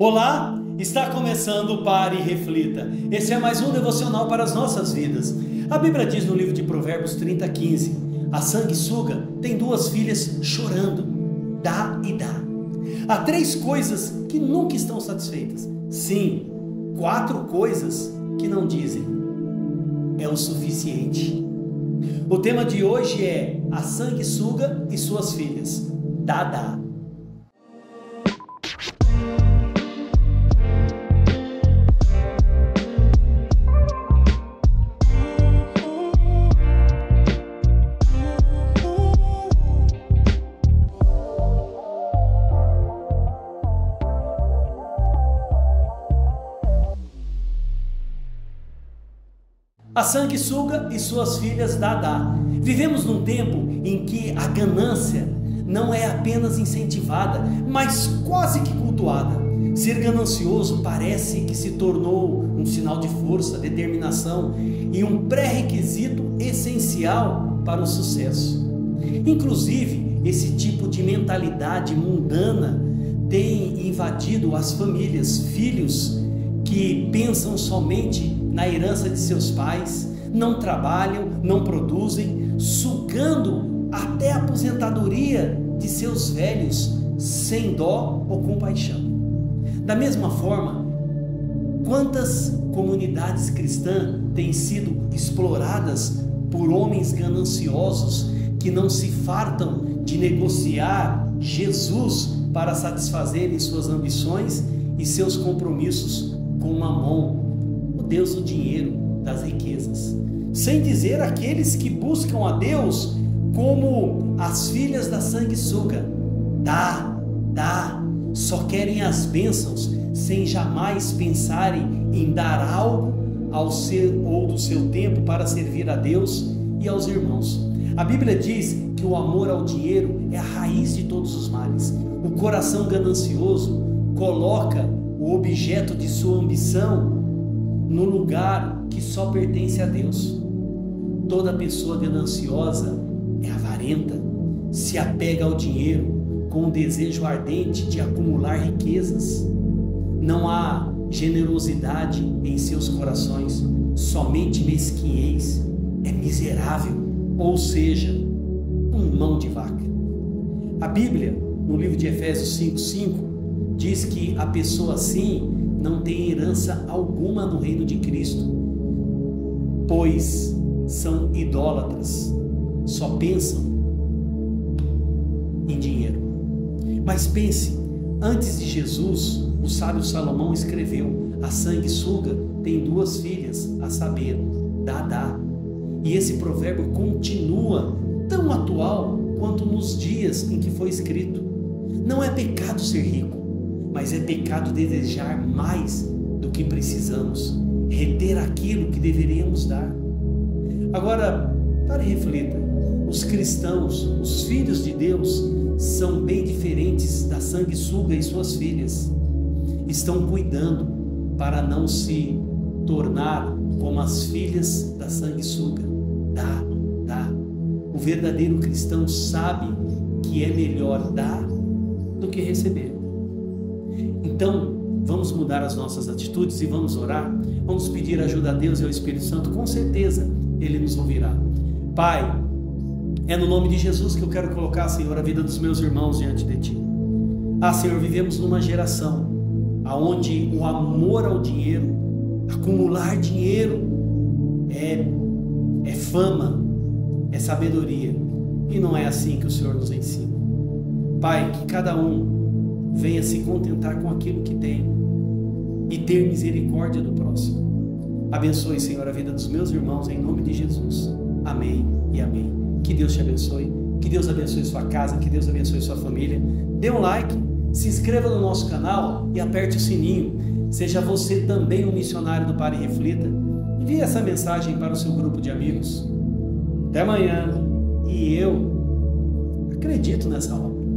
Olá, está começando o Pare e Reflita. Esse é mais um devocional para as nossas vidas. A Bíblia diz no livro de Provérbios 30, 15: A sanguessuga tem duas filhas chorando, dá e dá. Há três coisas que nunca estão satisfeitas. Sim, quatro coisas que não dizem. É o suficiente. O tema de hoje é a sanguessuga e suas filhas. Dá, dá. A sanguessuga e suas filhas Dadá. Vivemos num tempo em que a ganância não é apenas incentivada, mas quase que cultuada. Ser ganancioso parece que se tornou um sinal de força, determinação e um pré-requisito essencial para o sucesso. Inclusive, esse tipo de mentalidade mundana tem invadido as famílias, filhos que pensam somente na herança de seus pais, não trabalham, não produzem, sugando até a aposentadoria de seus velhos sem dó ou compaixão. Da mesma forma, quantas comunidades cristãs têm sido exploradas por homens gananciosos que não se fartam de negociar Jesus para satisfazerem suas ambições e seus compromissos com Mamon, Deus do dinheiro, das riquezas. Sem dizer aqueles que buscam a Deus como as filhas da sanguessuga. Dá, dá, só querem as bênçãos sem jamais pensarem em dar algo ao ser ou do seu tempo para servir a Deus e aos irmãos. A Bíblia diz que o amor ao dinheiro é a raiz de todos os males. O coração ganancioso coloca o objeto de sua ambição no lugar que só pertence a Deus. Toda pessoa gananciosa é avarenta, se apega ao dinheiro com o desejo ardente de acumular riquezas. Não há generosidade em seus corações, somente mesquinhez, é miserável, ou seja, um mão de vaca. A Bíblia, no livro de Efésios 5:5, diz que a pessoa assim não tem herança alguma no reino de Cristo, pois são idólatras, só pensam em dinheiro. Mas pense, antes de Jesus, o sábio Salomão escreveu: a sanguessuga tem duas filhas, a saber, Dadá. E esse provérbio continua tão atual quanto nos dias em que foi escrito. Não é pecado ser rico, mas é pecado desejar mais do que precisamos, reter aquilo que deveríamos dar. Agora, para reflita: os cristãos, os filhos de Deus, são bem diferentes da sanguessuga e suas filhas. Estão cuidando para não se tornar como as filhas da sanguessuga. Dá, dá. O verdadeiro cristão sabe que é melhor dar do que receber. Então, vamos mudar as nossas atitudes e vamos orar. Vamos pedir ajuda a Deus e ao Espírito Santo, com certeza Ele nos ouvirá. Pai, é no nome de Jesus que eu quero colocar, Senhor, a vida dos meus irmãos diante de Ti. Ah, Senhor, vivemos numa geração aonde o amor ao dinheiro, acumular dinheiro, é, é fama, é sabedoria. E não é assim que o Senhor nos ensina. Pai, que cada um venha se contentar com aquilo que tem e ter misericórdia do próximo. Abençoe, Senhor, a vida dos meus irmãos em nome de Jesus. Amém e amém. Que Deus te abençoe, que Deus abençoe sua casa, que Deus abençoe sua família. Dê um like, se inscreva no nosso canal e aperte o sininho. Seja você também um missionário do Pare e Reflita. Envie essa mensagem para o seu grupo de amigos. Até amanhã. E eu acredito nessa obra.